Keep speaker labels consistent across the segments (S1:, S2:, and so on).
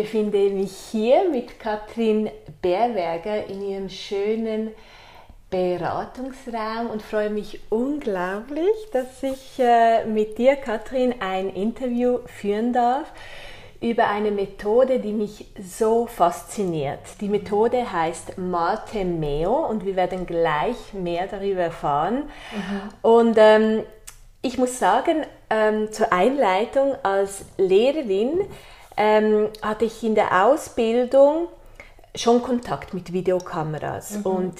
S1: Ich befinde mich hier mit Katrin Bärberger in ihrem schönen Beratungsraum und freue mich unglaublich, dass ich äh, mit dir, Katrin, ein Interview führen darf über eine Methode, die mich so fasziniert. Die Methode heißt Mate Meo und wir werden gleich mehr darüber erfahren. Mhm. Und ähm, ich muss sagen, ähm, zur Einleitung als Lehrerin ähm, hatte ich in der Ausbildung schon Kontakt mit Videokameras mhm. und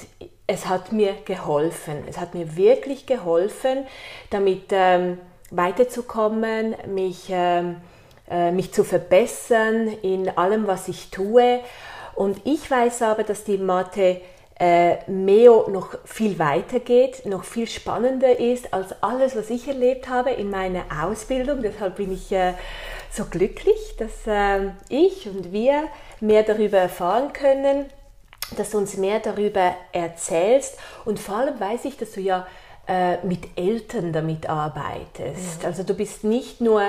S1: es hat mir geholfen. Es hat mir wirklich geholfen, damit ähm, weiterzukommen, mich, ähm, äh, mich zu verbessern in allem, was ich tue. Und ich weiß aber, dass die Mathe äh, Meo noch viel weiter geht, noch viel spannender ist als alles, was ich erlebt habe in meiner Ausbildung. Deshalb bin ich äh, so glücklich, dass äh, ich und wir mehr darüber erfahren können, dass du uns mehr darüber erzählst. Und vor allem weiß ich, dass du ja äh, mit Eltern damit arbeitest. Mhm. Also du bist nicht nur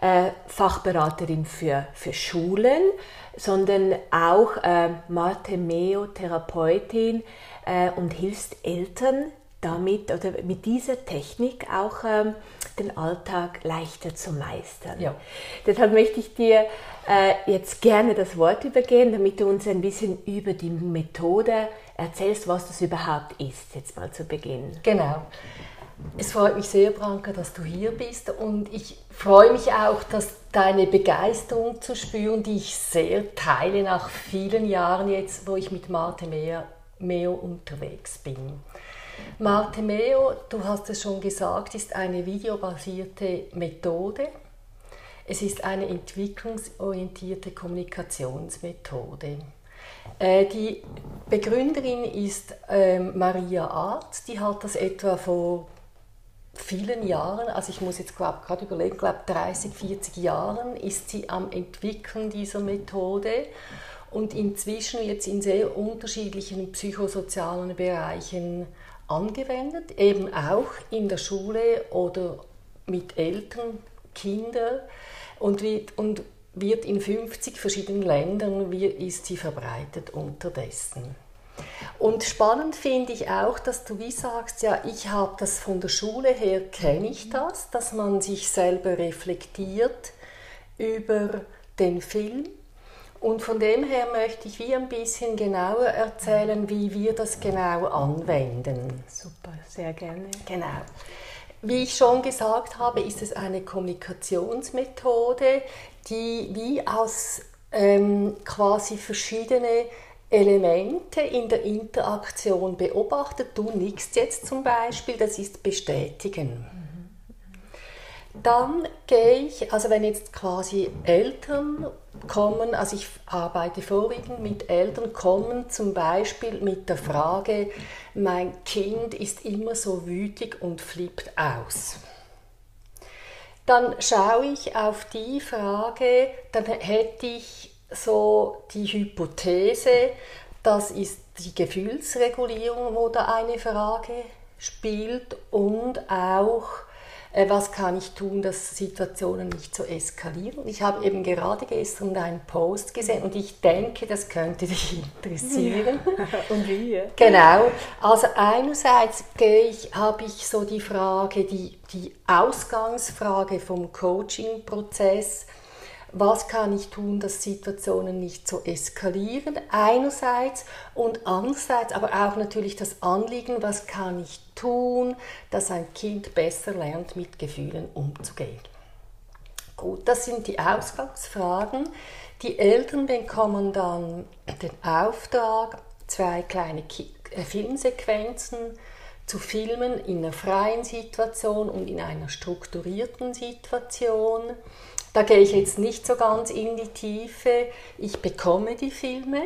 S1: äh, Fachberaterin für, für Schulen, sondern auch äh, Mathe-Meo-Therapeutin äh, und hilfst Eltern damit oder mit dieser Technik auch ähm, den Alltag leichter zu meistern. Ja. Deshalb möchte ich dir äh, jetzt gerne das Wort übergeben, damit du uns ein bisschen über die Methode erzählst, was das überhaupt ist, jetzt mal zu Beginn.
S2: Genau. Es freut mich sehr, Branka, dass du hier bist und ich freue mich auch, dass deine Begeisterung zu spüren, die ich sehr teile nach vielen Jahren jetzt, wo ich mit Marte Meo unterwegs bin. Marte Meo, du hast es schon gesagt, ist eine videobasierte Methode. Es ist eine entwicklungsorientierte Kommunikationsmethode. Äh, die Begründerin ist ähm, Maria Arzt, die hat das etwa vor vielen Jahren, also ich muss jetzt gerade überlegen, glaube 30, 40 Jahren ist sie am Entwickeln dieser Methode und inzwischen jetzt in sehr unterschiedlichen psychosozialen Bereichen angewendet, eben auch in der Schule oder mit Eltern, Kindern und wird, und wird in 50 verschiedenen Ländern ist sie verbreitet unterdessen. Und spannend finde ich auch, dass du wie sagst, ja, ich habe das von der Schule her, kenne ich das, dass man sich selber reflektiert über den Film und von dem her möchte ich wie ein bisschen genauer erzählen, wie wir das genau anwenden.
S1: Super, sehr gerne.
S2: Genau. Wie ich schon gesagt habe, ist es eine Kommunikationsmethode, die wie aus ähm, quasi verschiedene Elemente in der Interaktion beobachtet. Du nickst jetzt zum Beispiel, das ist bestätigen. Dann gehe ich, also wenn jetzt quasi Eltern kommen, also ich arbeite vorwiegend mit Eltern, kommen zum Beispiel mit der Frage, mein Kind ist immer so wütig und flippt aus. Dann schaue ich auf die Frage, dann hätte ich so die Hypothese, das ist die Gefühlsregulierung, wo da eine Frage spielt und auch was kann ich tun, dass Situationen nicht so eskalieren. Ich habe eben gerade gestern deinen Post gesehen und ich denke, das könnte dich interessieren.
S1: Ja. Und wie?
S2: Genau. Also einerseits ich, habe ich so die Frage, die, die Ausgangsfrage vom Coaching-Prozess, was kann ich tun, dass Situationen nicht so eskalieren, einerseits und andererseits aber auch natürlich das Anliegen, was kann ich tun, dass ein Kind besser lernt, mit Gefühlen umzugehen. Gut, das sind die Ausgangsfragen. Die Eltern bekommen dann den Auftrag, zwei kleine äh, Filmsequenzen zu filmen in einer freien Situation und in einer strukturierten Situation. Da gehe ich jetzt nicht so ganz in die Tiefe. Ich bekomme die Filme,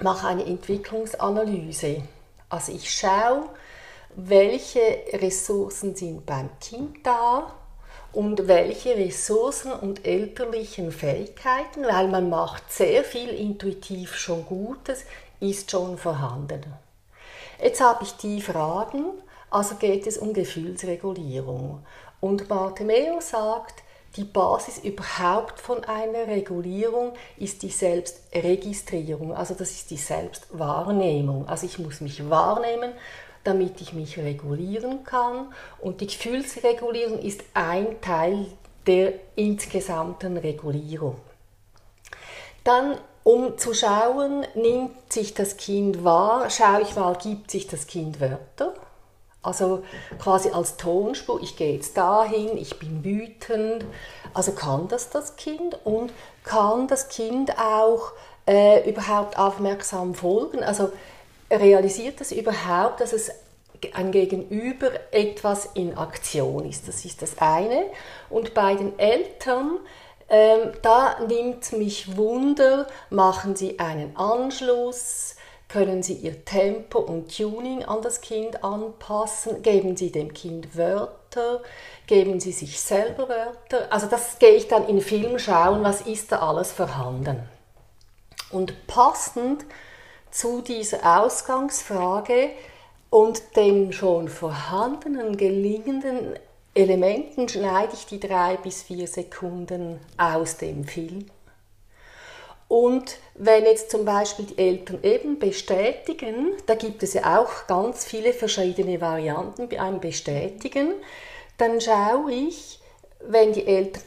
S2: mache eine Entwicklungsanalyse. Also ich schaue, welche Ressourcen sind beim Kind da und welche Ressourcen und elterlichen Fähigkeiten, weil man macht sehr viel intuitiv schon Gutes, ist schon vorhanden. Jetzt habe ich die Fragen, also geht es um Gefühlsregulierung. Und Bartimeo sagt, die Basis überhaupt von einer Regulierung ist die Selbstregistrierung, also das ist die Selbstwahrnehmung. Also ich muss mich wahrnehmen, damit ich mich regulieren kann und die Gefühlsregulierung ist ein Teil der insgesamten Regulierung. Dann um zu schauen, nimmt sich das Kind wahr, schaue ich mal, gibt sich das Kind Wörter? Also quasi als Tonspur, ich gehe jetzt dahin, ich bin wütend. Also kann das das Kind und kann das Kind auch äh, überhaupt aufmerksam folgen? Also realisiert das überhaupt, dass es ein Gegenüber etwas in Aktion ist? Das ist das eine. Und bei den Eltern, ähm, da nimmt mich Wunder, machen sie einen Anschluss, können Sie Ihr Tempo und Tuning an das Kind anpassen? Geben Sie dem Kind Wörter? Geben Sie sich selber Wörter? Also das gehe ich dann in Film schauen, was ist da alles vorhanden. Und passend zu dieser Ausgangsfrage und den schon vorhandenen gelingenden Elementen schneide ich die drei bis vier Sekunden aus dem Film und wenn jetzt zum Beispiel die Eltern eben bestätigen, da gibt es ja auch ganz viele verschiedene Varianten bei einem Bestätigen, dann schaue ich, wenn die Eltern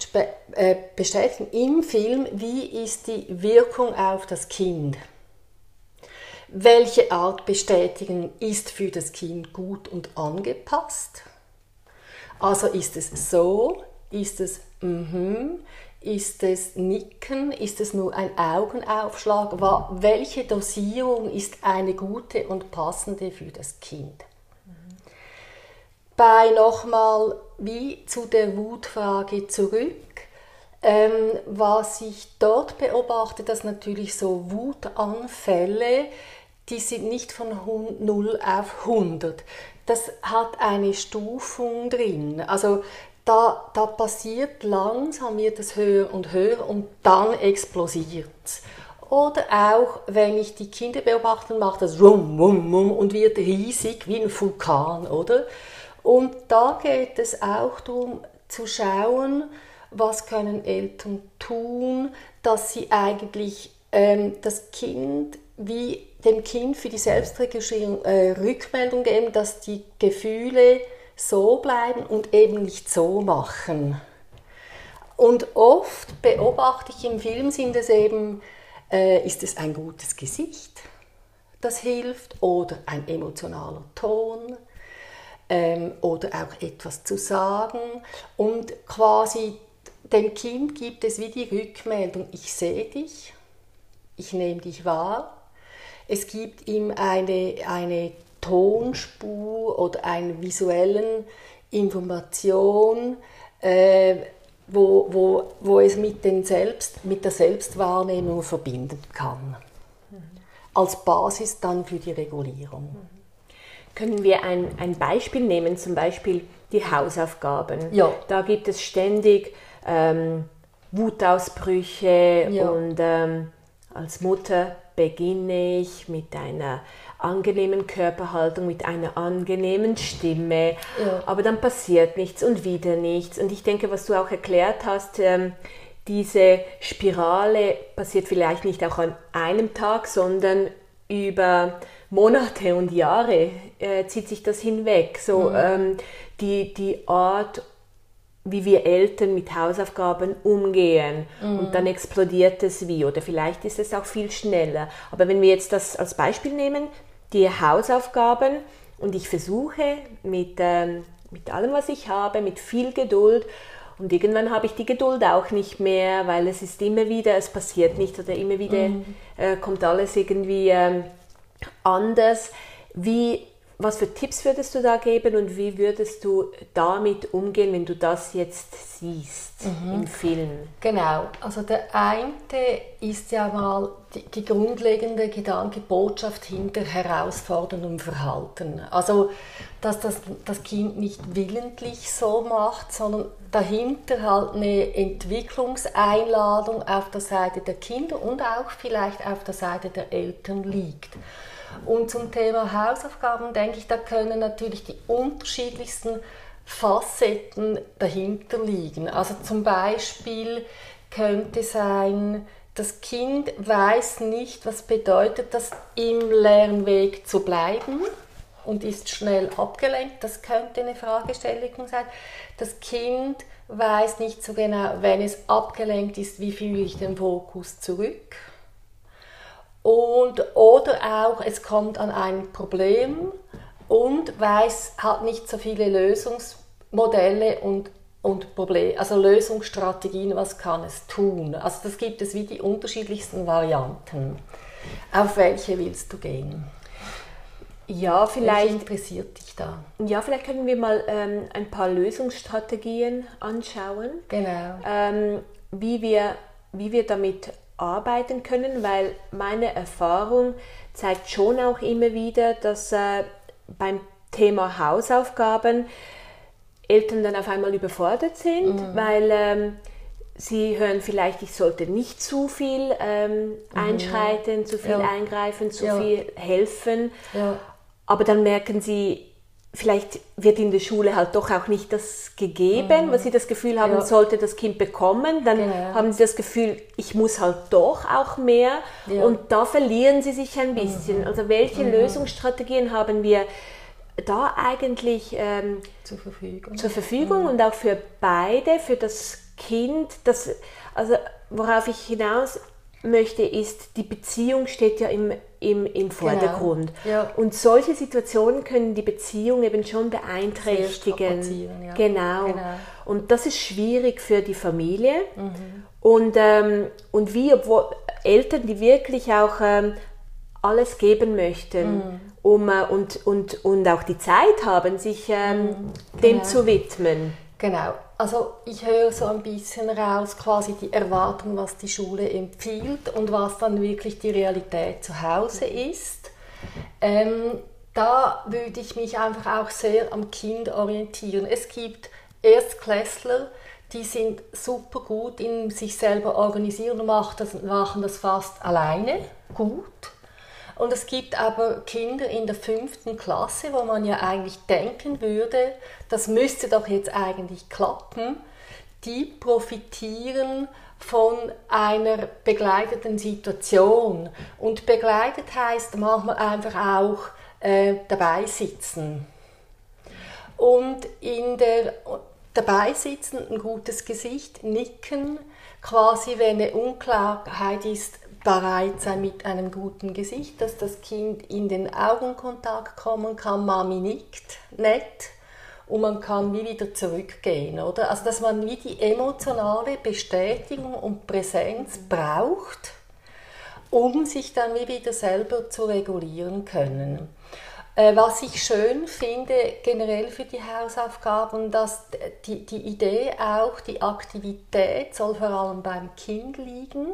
S2: äh, bestätigen im Film, wie ist die Wirkung auf das Kind. Welche Art Bestätigen ist für das Kind gut und angepasst? Also ist es so, ist es mhm, ist es Nicken? Ist es nur ein Augenaufschlag? Welche Dosierung ist eine gute und passende für das Kind? Bei nochmal wie zu der Wutfrage zurück, ähm, was ich dort beobachte, dass natürlich so Wutanfälle, die sind nicht von 0 auf 100. Das hat eine Stufung drin. Also da, da passiert langsam wird es höher und höher und dann explodiert es. Oder auch, wenn ich die Kinder beobachte, macht das rum, rum, rum und wird riesig wie ein Vulkan, oder? Und da geht es auch darum zu schauen, was können Eltern tun, dass sie eigentlich ähm, das Kind wie dem Kind für die Selbstregulierung äh, Rückmeldung geben, dass die Gefühle so bleiben und eben nicht so machen. Und oft beobachte ich im Film, sind es eben, äh, ist es ein gutes Gesicht, das hilft, oder ein emotionaler Ton, ähm, oder auch etwas zu sagen. Und quasi dem Kind gibt es wie die Rückmeldung, ich sehe dich, ich nehme dich wahr. Es gibt ihm eine, eine Tonspur oder einer visuellen Information, äh, wo, wo, wo es mit, den Selbst, mit der Selbstwahrnehmung verbinden kann. Mhm. Als Basis dann für die Regulierung. Mhm.
S1: Können wir ein, ein Beispiel nehmen, zum Beispiel die Hausaufgaben?
S2: Ja.
S1: Da gibt es ständig ähm, Wutausbrüche ja. und ähm, als Mutter beginne ich mit einer angenehmen Körperhaltung, mit einer angenehmen Stimme, ja. aber dann passiert nichts und wieder nichts. Und ich denke, was du auch erklärt hast, ähm, diese Spirale passiert vielleicht nicht auch an einem Tag, sondern über Monate und Jahre äh, zieht sich das hinweg. So mhm. ähm, die, die Art wie wir Eltern mit Hausaufgaben umgehen mhm. und dann explodiert es wie oder vielleicht ist es auch viel schneller. Aber wenn wir jetzt das als Beispiel nehmen, die Hausaufgaben und ich versuche mit, ähm, mit allem, was ich habe, mit viel Geduld und irgendwann habe ich die Geduld auch nicht mehr, weil es ist immer wieder, es passiert nicht oder immer wieder mhm. äh, kommt alles irgendwie ähm, anders. Wie was für Tipps würdest du da geben und wie würdest du damit umgehen, wenn du das jetzt siehst mhm. im Film?
S2: Genau, also der eine ist ja mal die, die grundlegende Gedanke, Botschaft hinter herausforderndem Verhalten. Also, dass das, das Kind nicht willentlich so macht, sondern dahinter halt eine Entwicklungseinladung auf der Seite der Kinder und auch vielleicht auf der Seite der Eltern liegt. Und zum Thema Hausaufgaben denke ich, da können natürlich die unterschiedlichsten Facetten dahinter liegen. Also zum Beispiel könnte sein, das Kind weiß nicht, was bedeutet das, im Lernweg zu bleiben und ist schnell abgelenkt. Das könnte eine Fragestellung sein. Das Kind weiß nicht so genau, wenn es abgelenkt ist, wie führe ich den Fokus zurück. Und, oder auch, es kommt an ein Problem und weiß, hat nicht so viele Lösungsmodelle und, und Problem, also Lösungsstrategien, was kann es tun. Also das gibt es wie die unterschiedlichsten Varianten. Auf welche willst du gehen?
S1: Ja, vielleicht
S2: Welche interessiert dich da.
S1: Ja, vielleicht können wir mal ähm, ein paar Lösungsstrategien anschauen.
S2: Genau.
S1: Ähm, wie, wir, wie wir damit arbeiten können, weil meine Erfahrung zeigt schon auch immer wieder, dass äh, beim Thema Hausaufgaben Eltern dann auf einmal überfordert sind, mhm. weil ähm, sie hören vielleicht, ich sollte nicht zu viel ähm, mhm. einschreiten, zu viel ja. eingreifen, zu ja. viel helfen. Ja. Aber dann merken sie, vielleicht wird in der Schule halt doch auch nicht das gegeben, mhm. was sie das Gefühl haben, ja. sollte das Kind bekommen. Dann genau. haben sie das Gefühl, ich muss halt doch auch mehr. Ja. Und da verlieren sie sich ein bisschen. Mhm. Also welche mhm. Lösungsstrategien haben wir da eigentlich ähm, zur Verfügung, zur Verfügung mhm. und auch für beide, für das Kind, das, also worauf ich hinaus möchte, ist, die Beziehung steht ja im, im, im Vordergrund. Genau. Ja. Und solche Situationen können die Beziehung eben schon beeinträchtigen. Ja. Genau. genau. Und das ist schwierig für die Familie. Mhm. Und, ähm, und wie, obwohl Eltern, die wirklich auch ähm, alles geben möchten, mhm. um, äh, und, und, und auch die Zeit haben, sich ähm, mhm. dem genau. zu widmen.
S2: Genau. Also ich höre so ein bisschen raus quasi die Erwartung, was die Schule empfiehlt und was dann wirklich die Realität zu Hause ist. Ähm, da würde ich mich einfach auch sehr am Kind orientieren. Es gibt Erstklässler, die sind super gut in sich selber organisieren und machen das, machen das fast alleine gut. Und es gibt aber Kinder in der fünften Klasse, wo man ja eigentlich denken würde, das müsste doch jetzt eigentlich klappen, die profitieren von einer begleiteten Situation. Und begleitet heißt manchmal einfach auch äh, dabei sitzen. Und in der dabei sitzen, ein gutes Gesicht, nicken, quasi wenn eine Unklarheit ist, bereit sein mit einem guten Gesicht, dass das Kind in den Augenkontakt kommen kann. Mami nickt nett und man kann wie wieder zurückgehen, oder? Also dass man wie die emotionale Bestätigung und Präsenz braucht, um sich dann wie wieder selber zu regulieren können. Äh, was ich schön finde generell für die Hausaufgaben, dass die, die Idee auch, die Aktivität soll vor allem beim Kind liegen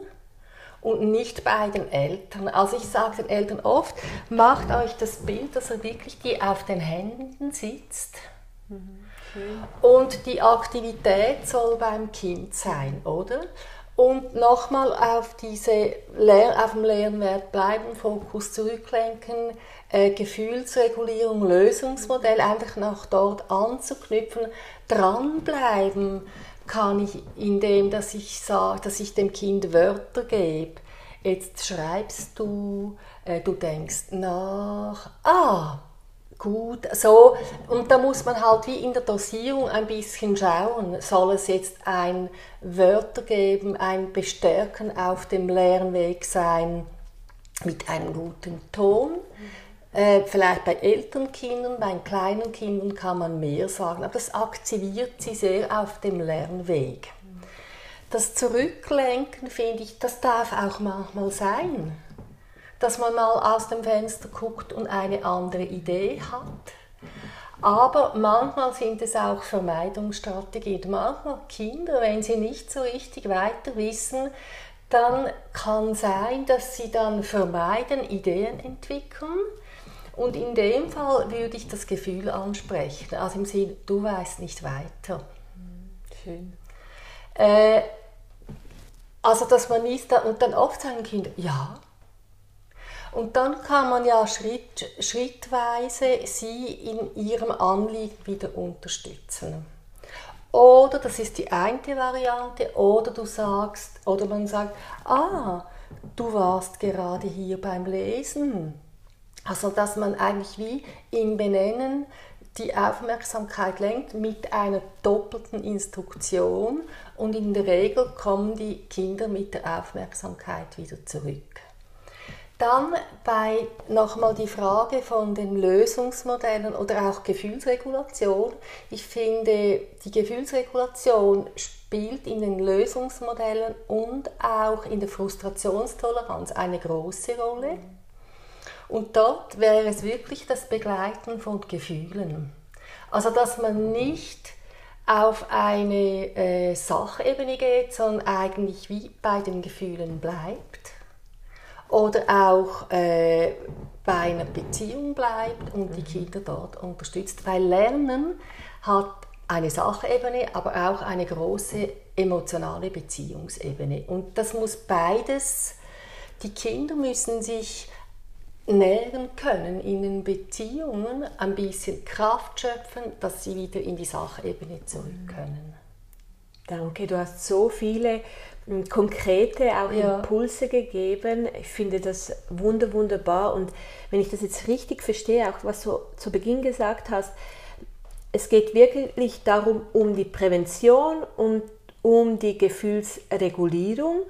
S2: und nicht bei den Eltern. Also ich sage den Eltern oft, macht euch das Bild, dass er wirklich die auf den Händen sitzt. Mhm. Und die Aktivität soll beim Kind sein, oder? Und nochmal auf, diese auf dem Lernwert bleiben, Fokus zurücklenken, äh, Gefühlsregulierung, Lösungsmodell, einfach nach dort anzuknüpfen, dranbleiben, kann ich, indem dass ich sage, dass ich dem Kind Wörter gebe. Jetzt schreibst du, äh, du denkst nach, ah, gut, so. Und da muss man halt wie in der Dosierung ein bisschen schauen. Soll es jetzt ein Wörter geben, ein Bestärken auf dem Lernweg sein mit einem guten Ton? Äh, vielleicht bei älteren Kindern, bei kleinen Kindern kann man mehr sagen, aber das aktiviert sie sehr auf dem Lernweg. Das Zurücklenken, finde ich, das darf auch manchmal sein. Dass man mal aus dem Fenster guckt und eine andere Idee hat. Aber manchmal sind es auch Vermeidungsstrategien. Manchmal Kinder, wenn sie nicht so richtig weiter wissen, dann kann sein, dass sie dann vermeiden, Ideen entwickeln und in dem Fall würde ich das Gefühl ansprechen, also im Sinne, du weißt nicht weiter. Schön. Äh, also, dass man nicht, da, und dann oft sagen Kinder, ja. Und dann kann man ja Schritt, schrittweise sie in ihrem Anliegen wieder unterstützen. Oder, das ist die eine Variante, oder du sagst, oder man sagt, ah, du warst gerade hier beim Lesen. Also, dass man eigentlich wie im Benennen die Aufmerksamkeit lenkt mit einer doppelten Instruktion und in der Regel kommen die Kinder mit der Aufmerksamkeit wieder zurück. Dann bei nochmal die Frage von den Lösungsmodellen oder auch Gefühlsregulation. Ich finde, die Gefühlsregulation spielt in den Lösungsmodellen und auch in der Frustrationstoleranz eine große Rolle. Und dort wäre es wirklich das Begleiten von Gefühlen. Also dass man nicht auf eine äh, Sachebene geht, sondern eigentlich wie bei den Gefühlen bleibt oder auch äh, bei einer Beziehung bleibt und die Kinder dort unterstützt. Weil Lernen hat eine Sachebene, aber auch eine große emotionale Beziehungsebene. Und das muss beides, die Kinder müssen sich nähren können in den Beziehungen, ein bisschen Kraft schöpfen, dass sie wieder in die Sachebene zurück können.
S1: Danke, du hast so viele konkrete auch ja. Impulse gegeben. Ich finde das wunder, wunderbar. Und wenn ich das jetzt richtig verstehe, auch was du zu Beginn gesagt hast, es geht wirklich darum, um die Prävention und um die Gefühlsregulierung.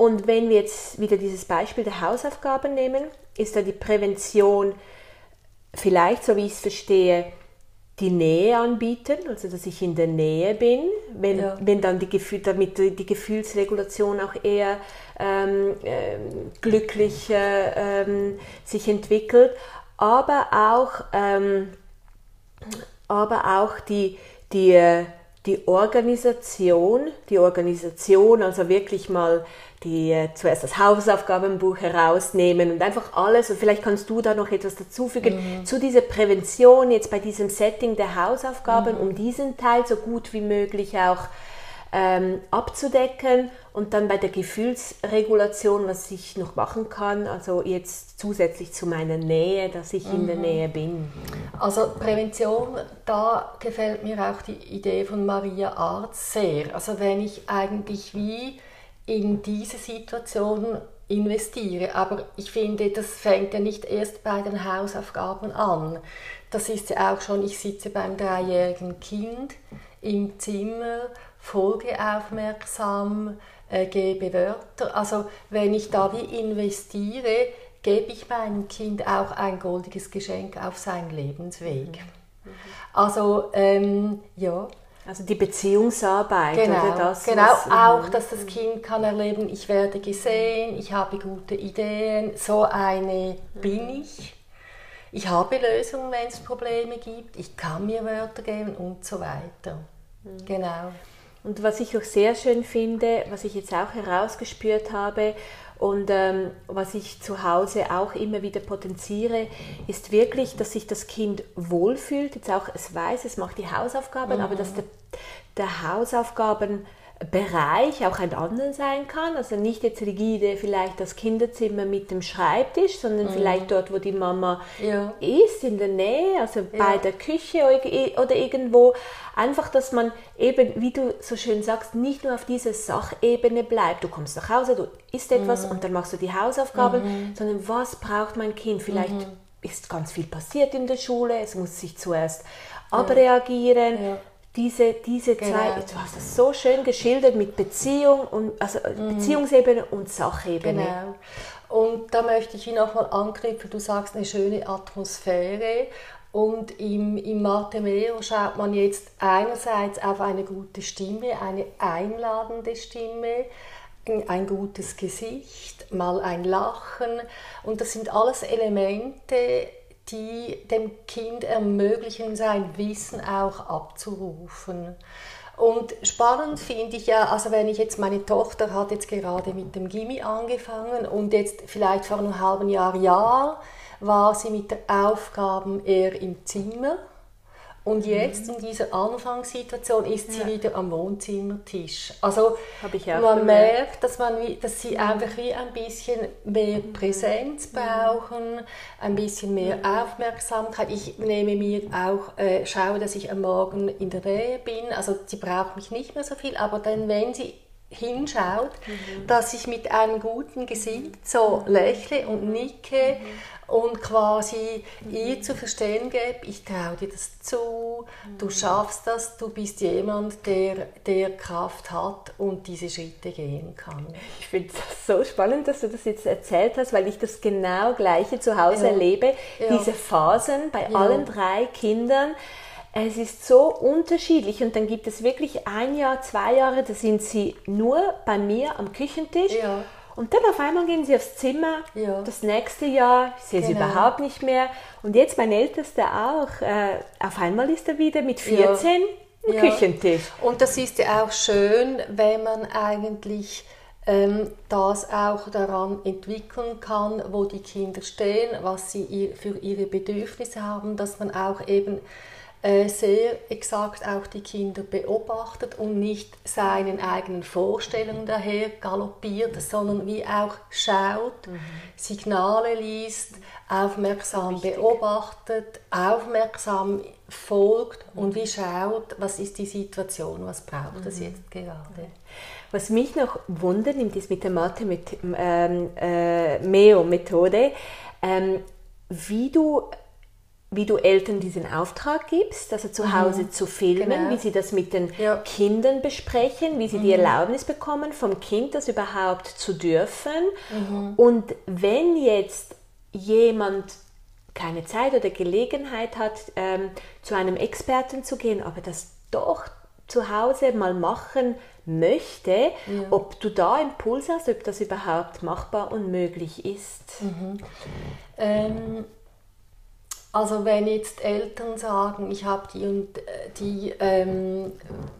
S1: Und wenn wir jetzt wieder dieses Beispiel der Hausaufgaben nehmen, ist da die Prävention vielleicht, so wie ich es verstehe, die Nähe anbieten, also dass ich in der Nähe bin, wenn, ja. wenn dann die Gefühl, damit die Gefühlsregulation auch eher ähm, äh, glücklich äh, ähm, sich entwickelt, aber auch, ähm, aber auch die, die, äh, die Organisation, die Organisation, also wirklich mal die äh, zuerst das Hausaufgabenbuch herausnehmen und einfach alles. Und vielleicht kannst du da noch etwas dazufügen mhm. zu dieser Prävention jetzt bei diesem Setting der Hausaufgaben, mhm. um diesen Teil so gut wie möglich auch ähm, abzudecken und dann bei der Gefühlsregulation, was ich noch machen kann, also jetzt zusätzlich zu meiner Nähe, dass ich mhm. in der mhm. Nähe bin.
S2: Also Prävention, da gefällt mir auch die Idee von Maria Arz sehr. Also wenn ich eigentlich wie in diese Situation investiere. Aber ich finde, das fängt ja nicht erst bei den Hausaufgaben an. Das ist ja auch schon, ich sitze beim dreijährigen Kind im Zimmer, folge aufmerksam, äh, gebe Wörter. Also wenn ich da wie investiere, gebe ich meinem Kind auch ein goldiges Geschenk auf seinen Lebensweg. Mhm. Also ähm, ja,
S1: also die Beziehungsarbeit.
S2: Genau, oder das, genau was, auch, dass das Kind kann erleben, ich werde gesehen, ich habe gute Ideen, so eine bin ich. Ich habe Lösungen, wenn es Probleme gibt, ich kann mir Wörter geben und so weiter. Mhm. Genau.
S1: Und was ich auch sehr schön finde, was ich jetzt auch herausgespürt habe und ähm, was ich zu Hause auch immer wieder potenziere, ist wirklich, dass sich das Kind wohlfühlt. Jetzt auch, es weiß, es macht die Hausaufgaben, mhm. aber dass der, der Hausaufgaben Bereich auch ein anderer sein kann. Also nicht jetzt rigide vielleicht das Kinderzimmer mit dem Schreibtisch, sondern mhm. vielleicht dort, wo die Mama ja. ist, in der Nähe, also ja. bei der Küche oder irgendwo. Einfach, dass man eben, wie du so schön sagst, nicht nur auf dieser Sachebene bleibt. Du kommst nach Hause, du isst etwas mhm. und dann machst du die Hausaufgaben, mhm. sondern was braucht mein Kind? Vielleicht mhm. ist ganz viel passiert in der Schule, es muss sich zuerst abreagieren. Ja diese, diese genau. Zeit, du hast das so schön geschildert mit Beziehung und also mhm. Beziehungsebene und Sachebene.
S2: Genau. Und da möchte ich nochmal anknüpfen, du sagst eine schöne Atmosphäre. Und im, im Martemeo schaut man jetzt einerseits auf eine gute Stimme, eine einladende Stimme, ein gutes Gesicht, mal ein Lachen. Und das sind alles Elemente, die dem Kind ermöglichen, sein Wissen auch abzurufen. Und spannend finde ich ja, also wenn ich jetzt meine Tochter hat jetzt gerade mit dem Gimmi angefangen und jetzt vielleicht vor einem halben Jahr, Jahr war sie mit der Aufgaben eher im Zimmer Und jetzt in dieser Anfangssituation ist sie ja. wieder am Wohnzimmertisch. Also man merkt, dass, man, dass sie einfach wie ein bisschen mehr Präsenz brauchen, ein bisschen mehr Aufmerksamkeit. Ich nehme mir auch, äh, schaue, dass ich am Morgen in der Nähe bin. Also sie braucht mich nicht mehr so viel, aber dann, wenn sie hinschaut, mhm. dass ich mit einem guten Gesicht so lächle und nicke mhm und quasi mhm. ihr zu verstehen gebe, ich traue dir das zu, mhm. du schaffst das, du bist jemand, der, der Kraft hat und diese Schritte gehen kann.
S1: Ich finde es so spannend, dass du das jetzt erzählt hast, weil ich das genau gleiche zu Hause ja. erlebe, ja. diese Phasen bei ja. allen drei Kindern. Es ist so unterschiedlich und dann gibt es wirklich ein Jahr, zwei Jahre, da sind sie nur bei mir am Küchentisch. Ja und dann auf einmal gehen sie aufs Zimmer, ja. das nächste Jahr, ich sehe genau. sie überhaupt nicht mehr. Und jetzt mein Ältester auch, äh, auf einmal ist er wieder mit 14 ja. im Küchentisch.
S2: Und das ist ja auch schön, wenn man eigentlich ähm, das auch daran entwickeln kann, wo die Kinder stehen, was sie für ihre Bedürfnisse haben, dass man auch eben sehr exakt auch die Kinder beobachtet und nicht seinen eigenen Vorstellungen daher galoppiert, sondern wie auch schaut, mhm. Signale liest, aufmerksam beobachtet, aufmerksam folgt mhm. und wie schaut, was ist die Situation, was braucht es mhm. jetzt gerade.
S1: Was mich noch wundert, nimmt ist mit der Mathe mit ähm, äh, MEO-Methode, ähm, wie du wie du Eltern diesen Auftrag gibst, also zu Hause mhm. zu filmen, genau. wie sie das mit den ja. Kindern besprechen, wie sie mhm. die Erlaubnis bekommen, vom Kind das überhaupt zu dürfen. Mhm. Und wenn jetzt jemand keine Zeit oder Gelegenheit hat, ähm, zu einem Experten zu gehen, aber das doch zu Hause mal machen möchte, ja. ob du da Impuls hast, ob das überhaupt machbar und möglich ist.
S2: Mhm. Ähm, also wenn jetzt Eltern sagen, ich habe die äh, die ähm,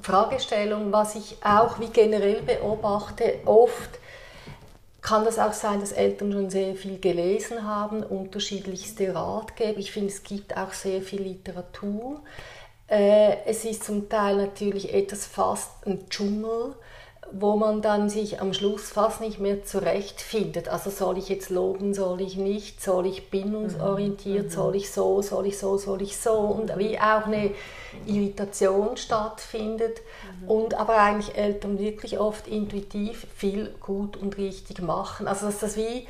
S2: Fragestellung, was ich auch wie generell beobachte, oft kann das auch sein, dass Eltern schon sehr viel gelesen haben, unterschiedlichste Ratgeber. Ich finde, es gibt auch sehr viel Literatur. Äh, es ist zum Teil natürlich etwas fast ein Dschungel wo man dann sich am Schluss fast nicht mehr zurechtfindet. Also soll ich jetzt loben, soll ich nicht, soll ich bindungsorientiert, mhm. soll ich so, soll ich so, soll ich so und wie auch eine Irritation stattfindet mhm. und aber eigentlich Eltern wirklich oft intuitiv viel gut und richtig machen. Also dass das wie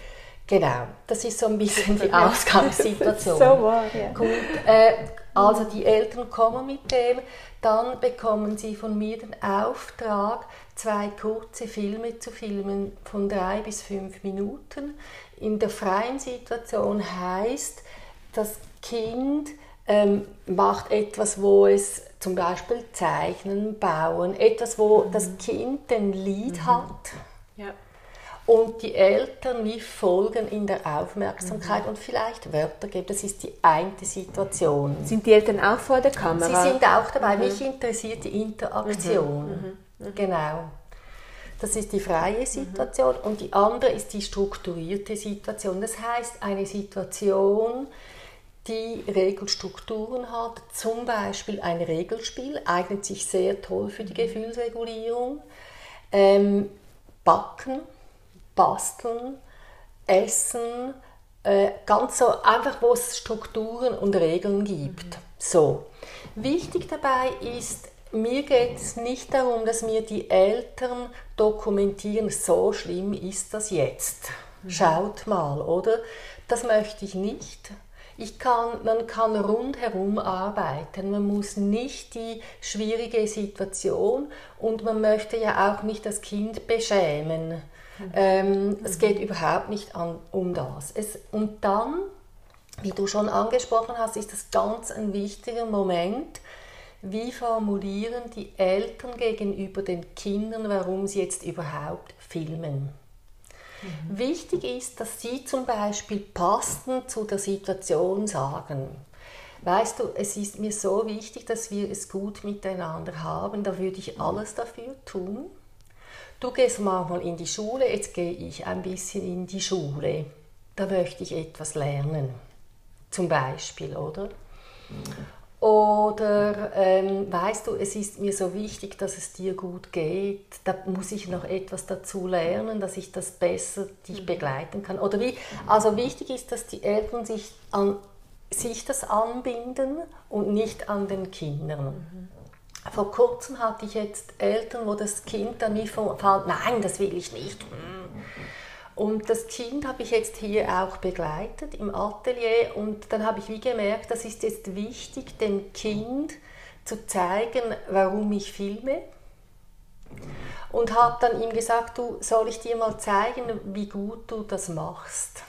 S2: Genau, das ist so ein bisschen die Ausgangssituation. so wahr, ja. Gut, äh, also die Eltern kommen mit dem, dann bekommen sie von mir den Auftrag, zwei kurze Filme zu filmen von drei bis fünf Minuten. In der freien Situation heißt, das Kind ähm, macht etwas, wo es zum Beispiel Zeichnen, Bauen, etwas, wo mhm. das Kind den Lied mhm. hat. Ja. Und die Eltern wie folgen in der Aufmerksamkeit mhm. und vielleicht Wörter geben. Das ist die eine Situation.
S1: Sind die Eltern auch vor der Kamera?
S2: Sie sind auch dabei. Mhm. Mich interessiert die Interaktion. Mhm. Genau. Das ist die freie Situation mhm. und die andere ist die strukturierte Situation. Das heißt, eine Situation, die Regelstrukturen hat, zum Beispiel ein Regelspiel, eignet sich sehr toll für die mhm. Gefühlsregulierung. Ähm, backen, basteln, essen, äh, ganz so einfach, wo es Strukturen und Regeln gibt. Mhm. So. Wichtig dabei ist, mir geht es nicht darum, dass mir die Eltern dokumentieren, so schlimm ist das jetzt. Mhm. Schaut mal, oder? Das möchte ich nicht. Ich kann, man kann rundherum arbeiten. Man muss nicht die schwierige Situation und man möchte ja auch nicht das Kind beschämen. Mhm. Ähm, mhm. Es geht überhaupt nicht an, um das. Es, und dann, wie du schon angesprochen hast, ist das ganz ein wichtiger Moment, wie formulieren die Eltern gegenüber den Kindern, warum sie jetzt überhaupt filmen. Mhm. Wichtig ist, dass sie zum Beispiel passend zu der Situation sagen. Weißt du, es ist mir so wichtig, dass wir es gut miteinander haben, da würde ich alles dafür tun. Du gehst manchmal in die Schule, jetzt gehe ich ein bisschen in die Schule. Da möchte ich etwas lernen. Zum Beispiel, oder? Oder ähm, weißt du, es ist mir so wichtig, dass es dir gut geht. Da muss ich noch etwas dazu lernen, dass ich das besser dich mhm. begleiten kann. Oder wie? Also wichtig ist, dass die Eltern sich an sich das anbinden und nicht an den Kindern. Mhm. Vor kurzem hatte ich jetzt Eltern, wo das Kind dann nicht fand, nein, das will ich nicht. Und das Kind habe ich jetzt hier auch begleitet im Atelier und dann habe ich wie gemerkt, das ist jetzt wichtig, dem Kind zu zeigen, warum ich filme. Und habe dann ihm gesagt, du soll ich dir mal zeigen, wie gut du das machst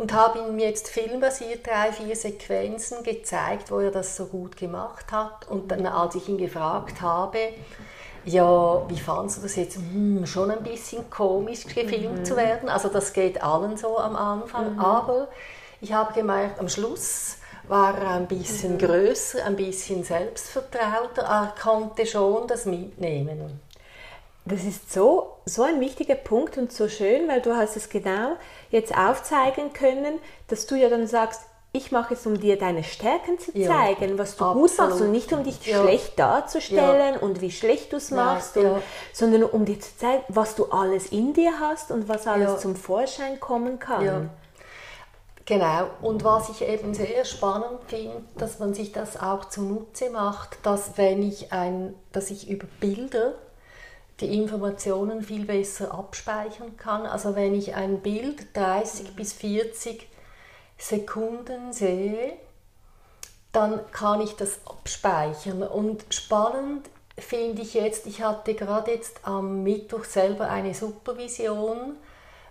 S2: und habe ihm jetzt filmbasiert drei, vier Sequenzen gezeigt, wo er das so gut gemacht hat. Und dann, als ich ihn gefragt habe, ja, wie fandest du das jetzt? Hm, schon ein bisschen komisch gefilmt mhm. zu werden. Also das geht allen so am Anfang. Mhm. Aber ich habe gemerkt, am Schluss war er ein bisschen mhm. größer, ein bisschen selbstvertrauter. Er konnte schon das mitnehmen.
S1: Das ist so, so ein wichtiger Punkt und so schön, weil du hast es genau jetzt aufzeigen können, dass du ja dann sagst, ich mache es, um dir deine Stärken zu zeigen, ja, was du absolut. gut machst und nicht um dich ja. schlecht darzustellen ja. und wie schlecht du es machst, und, sondern um dir zu zeigen, was du alles in dir hast und was alles zum Vorschein kommen kann.
S2: Genau, und was ich eben sehr spannend finde, dass man sich das auch zunutze macht, dass wenn ich ein, dass ich über Bilder die Informationen viel besser abspeichern kann. Also wenn ich ein Bild 30 bis 40 Sekunden sehe, dann kann ich das abspeichern. Und spannend finde ich jetzt, ich hatte gerade jetzt am Mittwoch selber eine Supervision,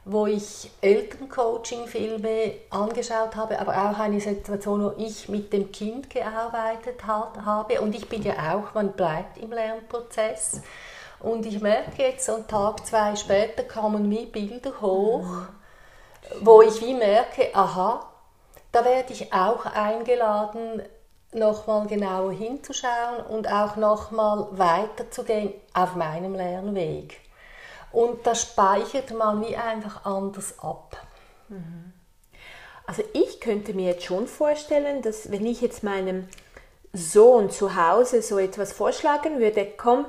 S2: wo ich Elterncoaching-Filme angeschaut habe, aber auch eine Situation, wo ich mit dem Kind gearbeitet habe. Und ich bin ja auch, man bleibt im Lernprozess. Und ich merke jetzt, einen Tag, zwei später kamen wie Bilder hoch, mhm. wo ich wie merke, aha, da werde ich auch eingeladen, nochmal genauer hinzuschauen und auch nochmal weiterzugehen auf meinem Lernweg. Und da speichert man wie einfach anders ab.
S1: Mhm. Also ich könnte mir jetzt schon vorstellen, dass wenn ich jetzt meinem Sohn zu Hause so etwas vorschlagen würde, komm,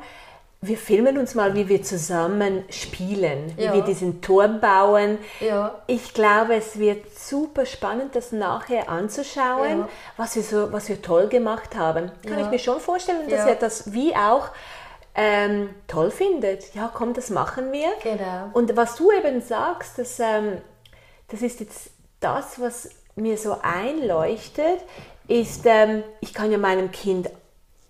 S1: wir filmen uns mal, wie wir zusammen spielen, wie ja. wir diesen Turm bauen. Ja. Ich glaube, es wird super spannend, das nachher anzuschauen, ja. was, wir so, was wir toll gemacht haben. Kann ich mir schon vorstellen, dass er das wie auch ähm, toll findet. Ja, komm, das machen wir. Genau. Und was du eben sagst, das, ähm, das ist jetzt das, was mir so einleuchtet, ist, ähm, ich kann ja meinem Kind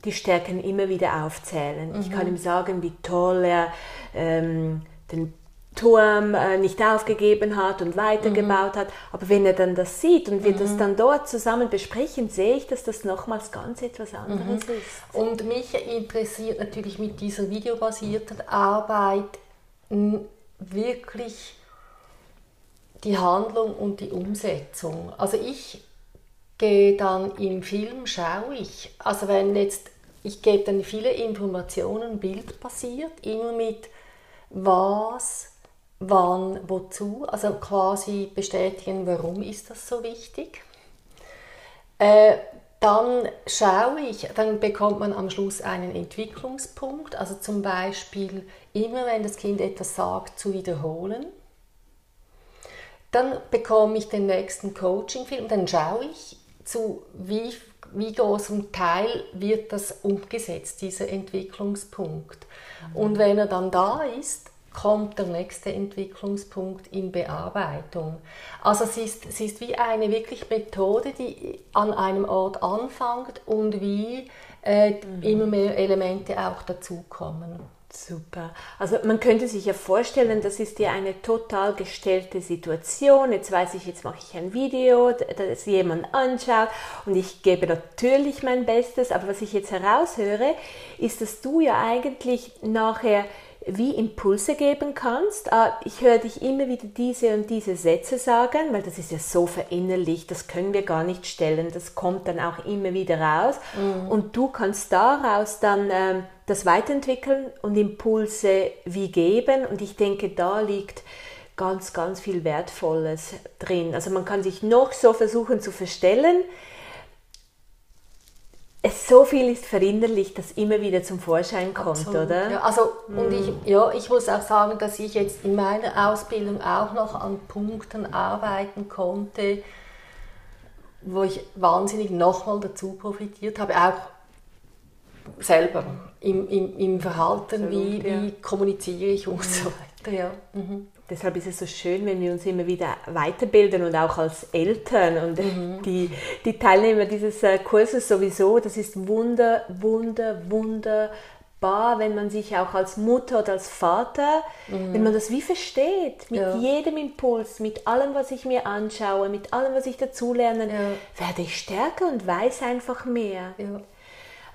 S1: die Stärken immer wieder aufzählen. Mhm. Ich kann ihm sagen, wie toll er ähm, den Turm äh, nicht aufgegeben hat und weitergebaut mhm. hat. Aber wenn er dann das sieht und wir mhm. das dann dort zusammen besprechen, sehe ich, dass das nochmals ganz etwas anderes mhm. ist.
S2: Und mich interessiert natürlich mit dieser videobasierten Arbeit wirklich die Handlung und die Umsetzung. Also ich gehe dann im Film, schaue ich, also wenn jetzt, ich gebe dann viele Informationen bildbasiert, immer mit was, wann, wozu, also quasi bestätigen, warum ist das so wichtig. Äh, dann schaue ich, dann bekommt man am Schluss einen Entwicklungspunkt, also zum Beispiel immer, wenn das Kind etwas sagt, zu wiederholen. Dann bekomme ich den nächsten Coaching-Film, dann schaue ich, zu wie, wie großem Teil wird das umgesetzt, dieser Entwicklungspunkt. Mhm. Und wenn er dann da ist, kommt der nächste Entwicklungspunkt in Bearbeitung. Also es ist, es ist wie eine wirklich Methode, die an einem Ort anfängt und wie äh, mhm. immer mehr Elemente auch dazukommen.
S1: Super. Also man könnte sich ja vorstellen, das ist ja eine total gestellte Situation. Jetzt weiß ich, jetzt mache ich ein Video, das jemand anschaut und ich gebe natürlich mein Bestes. Aber was ich jetzt heraushöre, ist, dass du ja eigentlich nachher wie Impulse geben kannst. Ah, ich höre dich immer wieder diese und diese Sätze sagen, weil das ist ja so verinnerlicht, das können wir gar nicht stellen, das kommt dann auch immer wieder raus. Mhm. Und du kannst daraus dann ähm, das weiterentwickeln und Impulse wie geben. Und ich denke, da liegt ganz, ganz viel Wertvolles drin. Also man kann sich noch so versuchen zu verstellen, es so viel ist verinnerlicht, das immer wieder zum Vorschein kommt,
S2: Absolut,
S1: oder?
S2: Ja, also, und ich, ja, ich muss auch sagen, dass ich jetzt in meiner Ausbildung auch noch an Punkten arbeiten konnte, wo ich wahnsinnig nochmal dazu profitiert habe, auch selber im, im, im Verhalten, Absolut, wie, ja. wie kommuniziere ich und so weiter. Ja. Mhm.
S1: Deshalb ist es so schön, wenn wir uns immer wieder weiterbilden und auch als Eltern und mhm. die, die Teilnehmer dieses äh, Kurses sowieso, das ist wunder, wunder, wunderbar, wenn man sich auch als Mutter oder als Vater, mhm. wenn man das wie versteht, mit ja. jedem Impuls, mit allem, was ich mir anschaue, mit allem, was ich dazulerne, ja. werde ich stärker und weiß einfach mehr. Ja.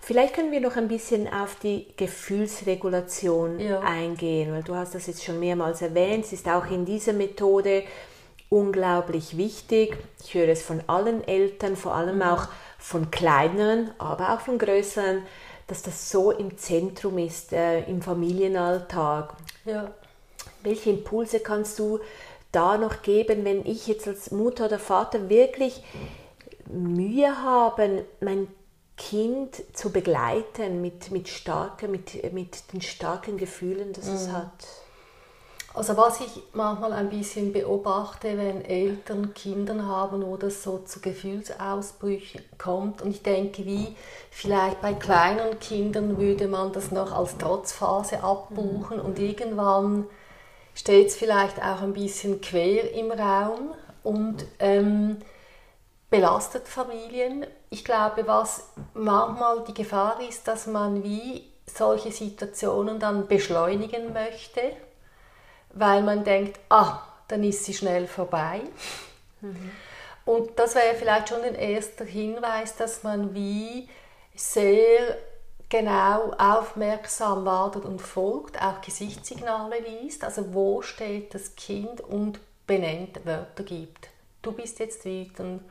S1: Vielleicht können wir noch ein bisschen auf die Gefühlsregulation ja. eingehen, weil du hast das jetzt schon mehrmals erwähnt. Es ist auch in dieser Methode unglaublich wichtig. Ich höre es von allen Eltern, vor allem mhm. auch von kleineren, aber auch von größeren, dass das so im Zentrum ist äh, im Familienalltag. Ja. Welche Impulse kannst du da noch geben, wenn ich jetzt als Mutter oder Vater wirklich Mühe habe, mein Kind zu begleiten mit, mit, starke, mit, mit den starken Gefühlen, das mhm. es hat?
S2: Also was ich manchmal ein bisschen beobachte, wenn Eltern Kinder haben, wo das so zu Gefühlsausbrüchen kommt. Und ich denke, wie vielleicht bei kleinen Kindern würde man das noch als Trotzphase abbuchen mhm. und irgendwann steht es vielleicht auch ein bisschen quer im Raum. Und ähm, belastet Familien. Ich glaube, was manchmal die Gefahr ist, dass man wie solche Situationen dann beschleunigen möchte, weil man denkt, ah, dann ist sie schnell vorbei. Mhm. Und das wäre vielleicht schon ein erster Hinweis, dass man wie sehr genau aufmerksam wartet und folgt, auch Gesichtssignale liest, also wo steht das Kind und benennt Wörter gibt. Du bist jetzt wütend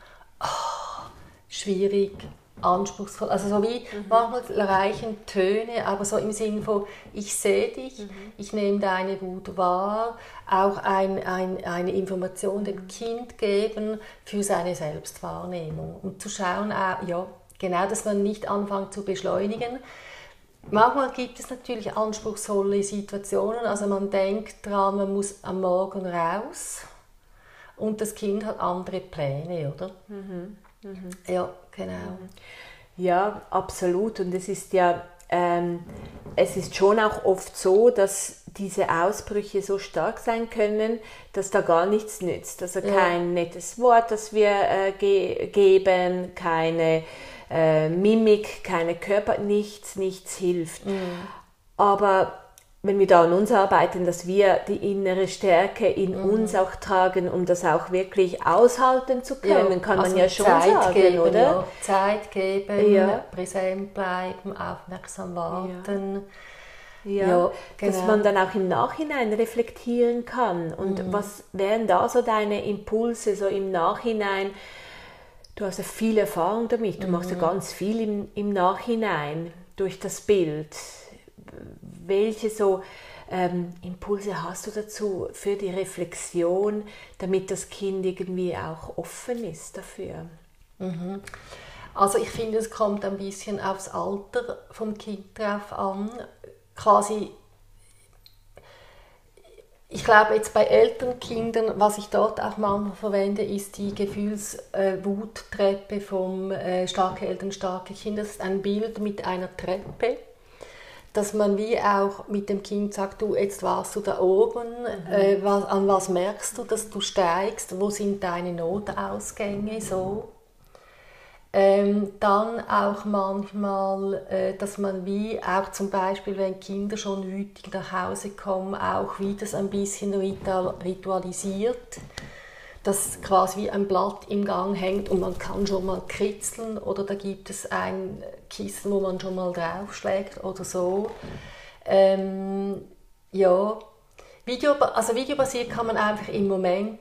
S2: oh, schwierig, anspruchsvoll. Also so wie mhm. manchmal reichen Töne, aber so im Sinn von, ich sehe dich, mhm. ich nehme deine Wut wahr, auch ein, ein, eine Information dem Kind geben für seine Selbstwahrnehmung. Und zu schauen, äh, ja, genau, dass man nicht anfängt zu beschleunigen. Manchmal gibt es natürlich anspruchsvolle Situationen, also man denkt daran, man muss am Morgen raus und das Kind hat andere Pläne, oder? Mhm. Mhm. Ja, genau. Mhm.
S1: Ja, absolut. Und es ist ja, ähm, es ist schon auch oft so, dass diese Ausbrüche so stark sein können, dass da gar nichts nützt. Also ja. kein nettes Wort, das wir äh, ge geben, keine äh, Mimik, keine Körper, nichts, nichts hilft. Mhm. Aber wenn wir da an uns arbeiten, dass wir die innere Stärke in mhm. uns auch tragen, um das auch wirklich aushalten zu können, ja, kann man also ja schon Zeit sagen,
S2: geben,
S1: oder?
S2: Ja. Zeit geben, ja. präsent bleiben, aufmerksam warten.
S1: Ja, ja genau. dass man dann auch im Nachhinein reflektieren kann. Und mhm. was wären da so deine Impulse so im Nachhinein? Du hast ja viel Erfahrung damit, du mhm. machst ja mhm. ganz viel im, im Nachhinein durch das Bild welche so ähm, Impulse hast du dazu für die Reflexion, damit das Kind irgendwie auch offen ist dafür?
S2: Mhm. Also ich finde, es kommt ein bisschen aufs Alter vom Kind drauf an. Quasi, ich glaube jetzt bei älteren Kindern, was ich dort auch manchmal verwende, ist die Gefühlswuttreppe äh, vom äh, Starke Eltern, starke Kinder. Das ist ein Bild mit einer Treppe dass man wie auch mit dem Kind sagt, du, jetzt warst du da oben, mhm. äh, was, an was merkst du, dass du steigst, wo sind deine Notausgänge, so. Ähm, dann auch manchmal, äh, dass man wie auch zum Beispiel, wenn Kinder schon wütig nach Hause kommen, auch wie das ein bisschen ritualisiert das quasi wie ein Blatt im Gang hängt und man kann schon mal kritzeln oder da gibt es ein Kissen, wo man schon mal draufschlägt oder so. Ähm, ja, Video, also videobasiert kann man einfach im Moment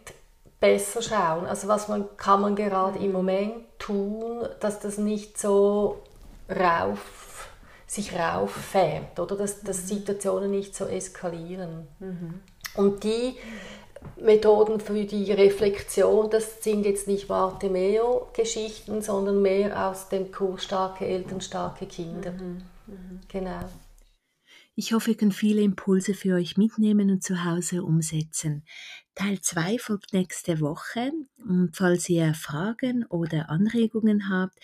S2: besser schauen. Also was man, kann man gerade im Moment tun, dass das nicht so rauf, sich rauffährt oder dass, dass Situationen nicht so eskalieren. Mhm. Und die Methoden für die Reflexion, das sind jetzt nicht Bartemeo-Geschichten, sondern mehr aus dem Kurs Starke Eltern, starke Kinder. Mhm. Mhm. Genau.
S1: Ich hoffe, ihr könnt viele Impulse für euch mitnehmen und zu Hause umsetzen. Teil 2 folgt nächste Woche. Und falls ihr Fragen oder Anregungen habt,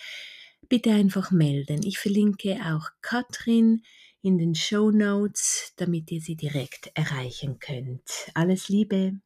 S1: bitte einfach melden. Ich verlinke auch Katrin in den Show Notes, damit ihr sie direkt erreichen könnt. Alles Liebe!